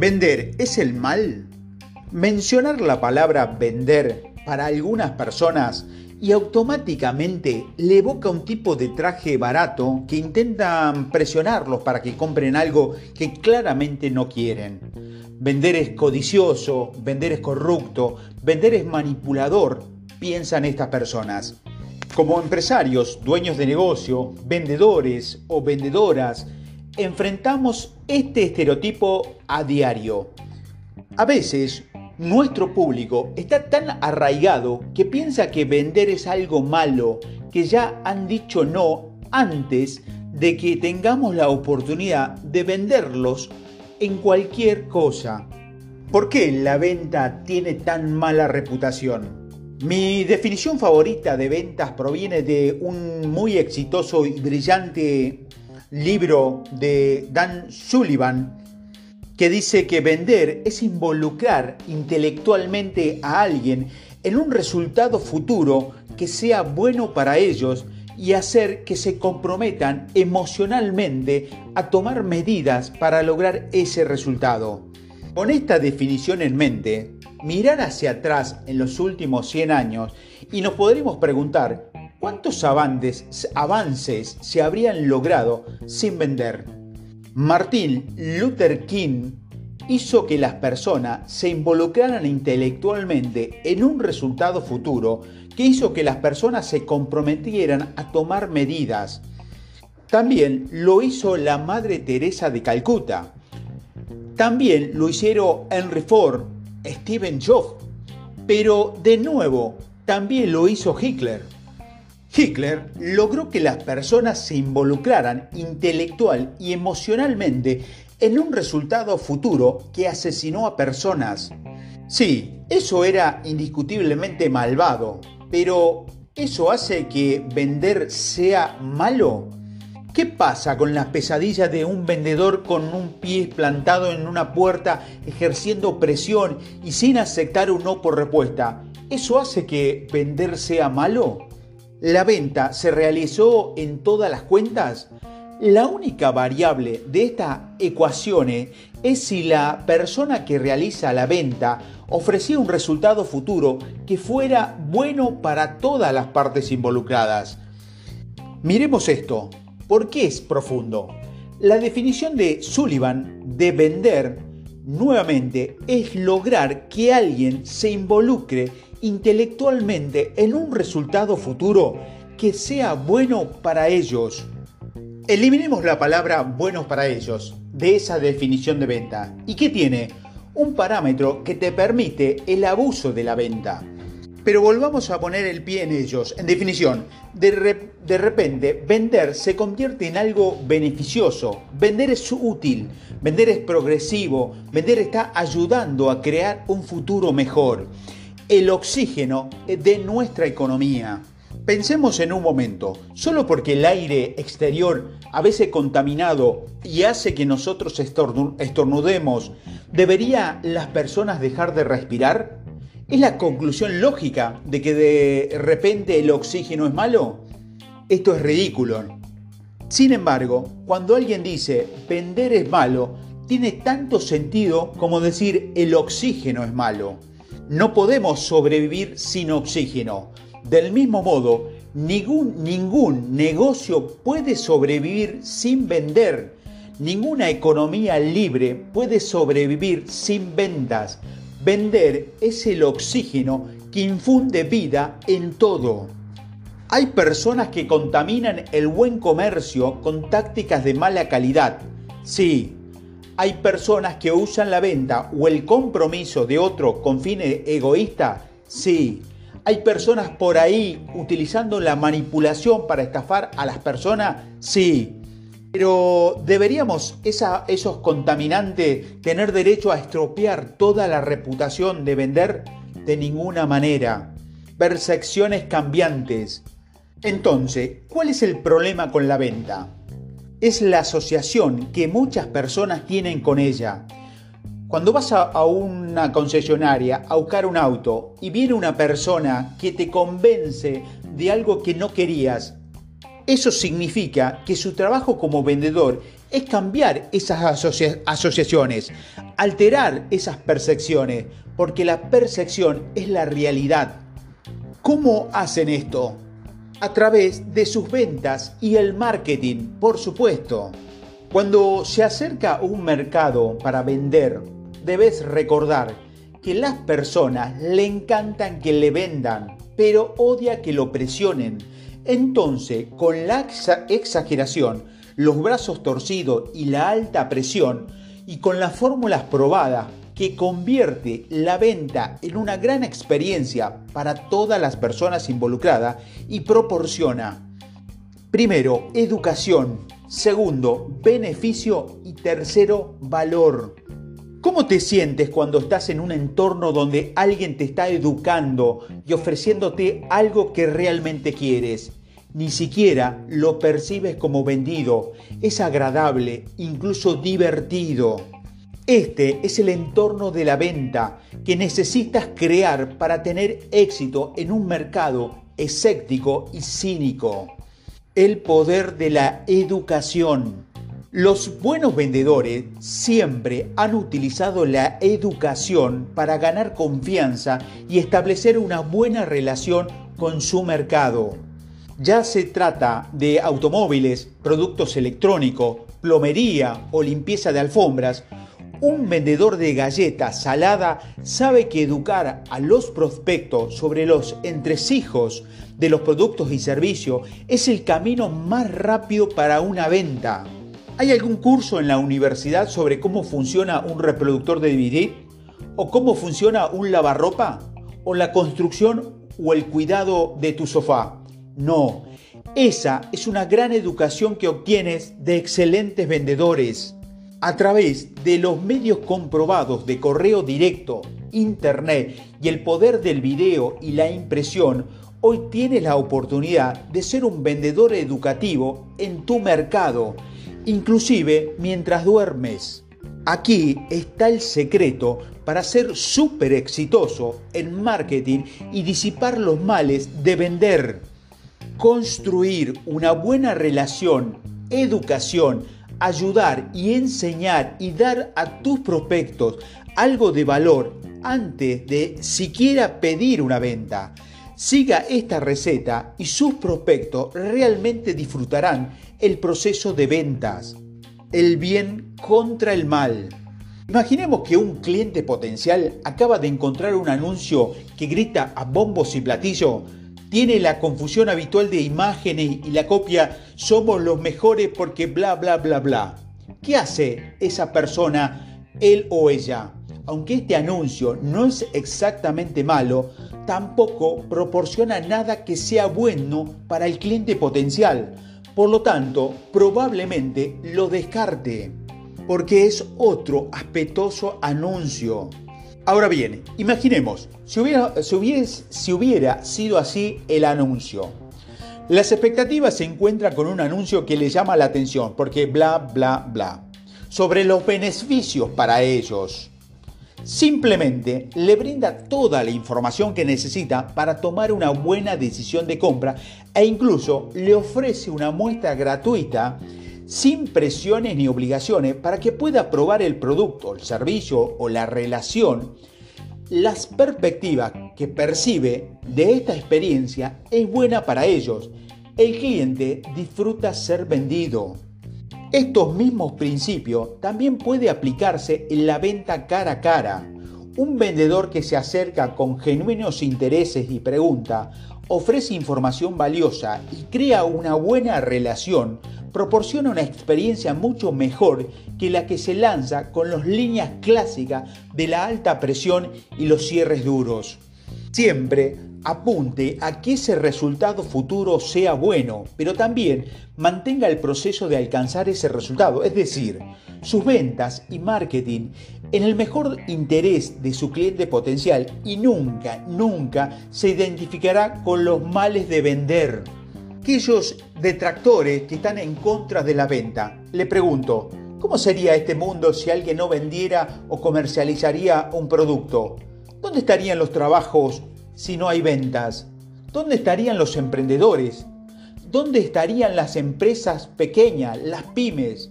¿Vender es el mal? Mencionar la palabra vender para algunas personas y automáticamente le evoca un tipo de traje barato que intentan presionarlos para que compren algo que claramente no quieren. Vender es codicioso, vender es corrupto, vender es manipulador, piensan estas personas. Como empresarios, dueños de negocio, vendedores o vendedoras, enfrentamos este estereotipo a diario. A veces nuestro público está tan arraigado que piensa que vender es algo malo, que ya han dicho no antes de que tengamos la oportunidad de venderlos en cualquier cosa. ¿Por qué la venta tiene tan mala reputación? Mi definición favorita de ventas proviene de un muy exitoso y brillante libro de Dan Sullivan que dice que vender es involucrar intelectualmente a alguien en un resultado futuro que sea bueno para ellos y hacer que se comprometan emocionalmente a tomar medidas para lograr ese resultado. Con esta definición en mente, mirar hacia atrás en los últimos 100 años y nos podremos preguntar cuántos avances, se habrían logrado sin vender. Martin Luther King hizo que las personas se involucraran intelectualmente en un resultado futuro que hizo que las personas se comprometieran a tomar medidas. También lo hizo la Madre Teresa de Calcuta. También lo hicieron Henry Ford, Steven Jobs. Pero de nuevo, también lo hizo Hitler. Hitler logró que las personas se involucraran intelectual y emocionalmente en un resultado futuro que asesinó a personas. Sí, eso era indiscutiblemente malvado, pero ¿eso hace que vender sea malo? ¿Qué pasa con las pesadillas de un vendedor con un pie plantado en una puerta ejerciendo presión y sin aceptar un no por respuesta? ¿Eso hace que vender sea malo? ¿La venta se realizó en todas las cuentas? La única variable de esta ecuación es si la persona que realiza la venta ofrecía un resultado futuro que fuera bueno para todas las partes involucradas. Miremos esto. ¿Por qué es profundo? La definición de Sullivan de vender nuevamente es lograr que alguien se involucre intelectualmente en un resultado futuro que sea bueno para ellos. Eliminemos la palabra buenos para ellos de esa definición de venta. ¿Y qué tiene? Un parámetro que te permite el abuso de la venta. Pero volvamos a poner el pie en ellos. En definición, de, de, repente, vender se convierte en algo beneficioso. Vender es útil, vender es progresivo, vender está ayudando a crear un futuro mejor el oxígeno de nuestra economía. Pensemos en un momento, solo porque el aire exterior a veces contaminado y hace que nosotros estornudemos, ¿debería las personas dejar de respirar? ¿Es la conclusión lógica de que de repente el oxígeno es malo? Esto es ridículo. Sin embargo, cuando alguien dice vender es malo, tiene tanto sentido como decir el oxígeno es malo. No podemos sobrevivir sin oxígeno. Del mismo modo, ningún, ningún negocio puede sobrevivir sin vender. Ninguna economía libre puede sobrevivir sin ventas. Vender es el oxígeno que infunde vida en todo. Hay personas que contaminan el buen comercio con tácticas de mala calidad. Sí, hay personas que usan la venta o el compromiso de otro con fines egoístas? Sí. ¿Hay personas por ahí utilizando la manipulación para estafar a las personas? Sí. Pero ¿deberíamos esos contaminantes tener derecho a estropear toda la reputación de vender? De ninguna manera. Percepciones cambiantes. Entonces, ¿cuál es el problema con la venta? Es la asociación que muchas personas tienen con ella. Cuando vas a, una concesionaria a buscar un auto y viene una persona que te convence de algo que no querías, Eso significa que su trabajo como vendedor es cambiar esas asociaciones, alterar esas percepciones, porque la percepción es la realidad. ¿Cómo hacen esto? A través de sus ventas y el marketing, por supuesto. Cuando se acerca un mercado para vender, debes recordar que las personas le encantan que le vendan, pero odia que lo presionen. Entonces, con la exageración, los brazos torcidos y la alta presión, y con las fórmulas probadas que convierte la venta en una gran experiencia para todas las personas involucradas y proporciona, primero, educación, segundo, beneficio y tercero, valor. ¿Cómo te sientes cuando estás en un entorno donde alguien te está educando y ofreciéndote algo que realmente quieres? Ni siquiera lo percibes como vendido, es agradable, incluso divertido. Este es el entorno de la venta que necesitas crear para tener éxito en un mercado escéptico y cínico. El poder de la educación. Los buenos vendedores siempre han utilizado la educación para ganar confianza y establecer una buena relación con su mercado. Ya se trata de automóviles, productos electrónicos, plomería o limpieza de alfombras, un vendedor de galletas salada sabe que educar a los prospectos sobre los entresijos de los productos y servicios es el camino más rápido para una venta. ¿Hay algún curso en la universidad sobre cómo funciona un reproductor de DVD? ¿O cómo funciona un lavarropa? ¿O la construcción o el cuidado de tu sofá? No, esa es una gran educación que obtienes de excelentes vendedores. A través de los medios comprobados de correo directo, internet y el poder del video y la impresión, hoy tienes la oportunidad de ser un vendedor educativo en tu mercado inclusive mientras duermes. Aquí está el secreto para ser súper exitoso en marketing y disipar los males de vender. Construir una buena relación, educación, ayudar y enseñar y dar a tus prospectos algo de valor antes de siquiera pedir una venta. Siga esta receta y sus prospectos realmente disfrutarán el proceso de ventas. El bien contra el mal. Imaginemos que un cliente potencial acaba de encontrar un anuncio que grita a bombos y platillo, tiene la confusión habitual de imágenes y la copia somos los mejores porque bla bla bla bla. ¿Qué hace esa persona, él o ella? Aunque este anuncio no es exactamente malo, tampoco proporciona nada que sea bueno para el cliente potencial. Por lo tanto, probablemente lo descarte, porque es otro aspetoso anuncio. Ahora bien, imaginemos, si hubiera, si hubiera sido así el anuncio. Las expectativas se encuentran con un anuncio que le llama la atención, porque bla, bla, bla, sobre los beneficios para ellos. Simplemente le brinda toda la información que necesita para tomar una buena decisión de compra e incluso le ofrece una muestra gratuita sin presiones ni obligaciones para que pueda probar el producto, el servicio o la relación. Las perspectivas que percibe de esta experiencia es buena para ellos. El cliente disfruta ser vendido. Estos mismos principios también puede aplicarse en la venta cara a cara. Un vendedor que se acerca con genuinos intereses y pregunta, ofrece información valiosa y crea una buena relación, proporciona una experiencia mucho mejor que la que se lanza con las líneas clásicas de la alta presión y los cierres duros. Siempre apunte a que ese resultado futuro sea bueno, pero también mantenga el proceso de alcanzar ese resultado, es decir, sus ventas y marketing en el mejor interés de su cliente potencial y nunca, nunca se identificará con los males de vender. Aquellos detractores que están en contra de la venta, le pregunto, ¿cómo sería este mundo si alguien no vendiera o comercializaría un producto? ¿Dónde estarían los trabajos si no hay ventas? ¿Dónde estarían los emprendedores? ¿Dónde estarían las empresas pequeñas, las pymes?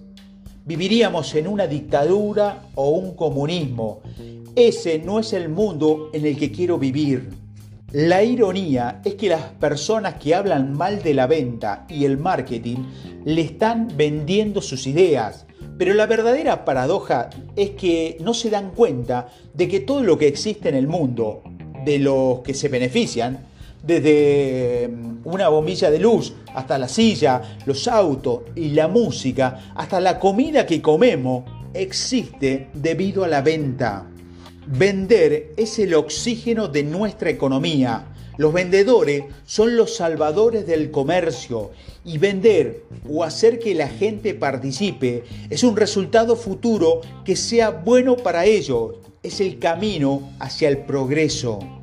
Viviríamos en una dictadura o un comunismo. Ese no es el mundo en el que quiero vivir. La ironía es que las personas que hablan mal de la venta y el marketing le están vendiendo sus ideas. Pero la verdadera paradoja es que no se dan cuenta de que todo lo que existe en el mundo, de los que se benefician, desde mm, una bombilla de luz hasta la silla, los autos y la música, hasta la comida que comemos, existe debido a la venta. Vender es el oxígeno de nuestra economía. Los vendedores son los salvadores del comercio y vender o hacer que la gente participe es un resultado futuro que sea bueno para ellos. Es el camino hacia el progreso.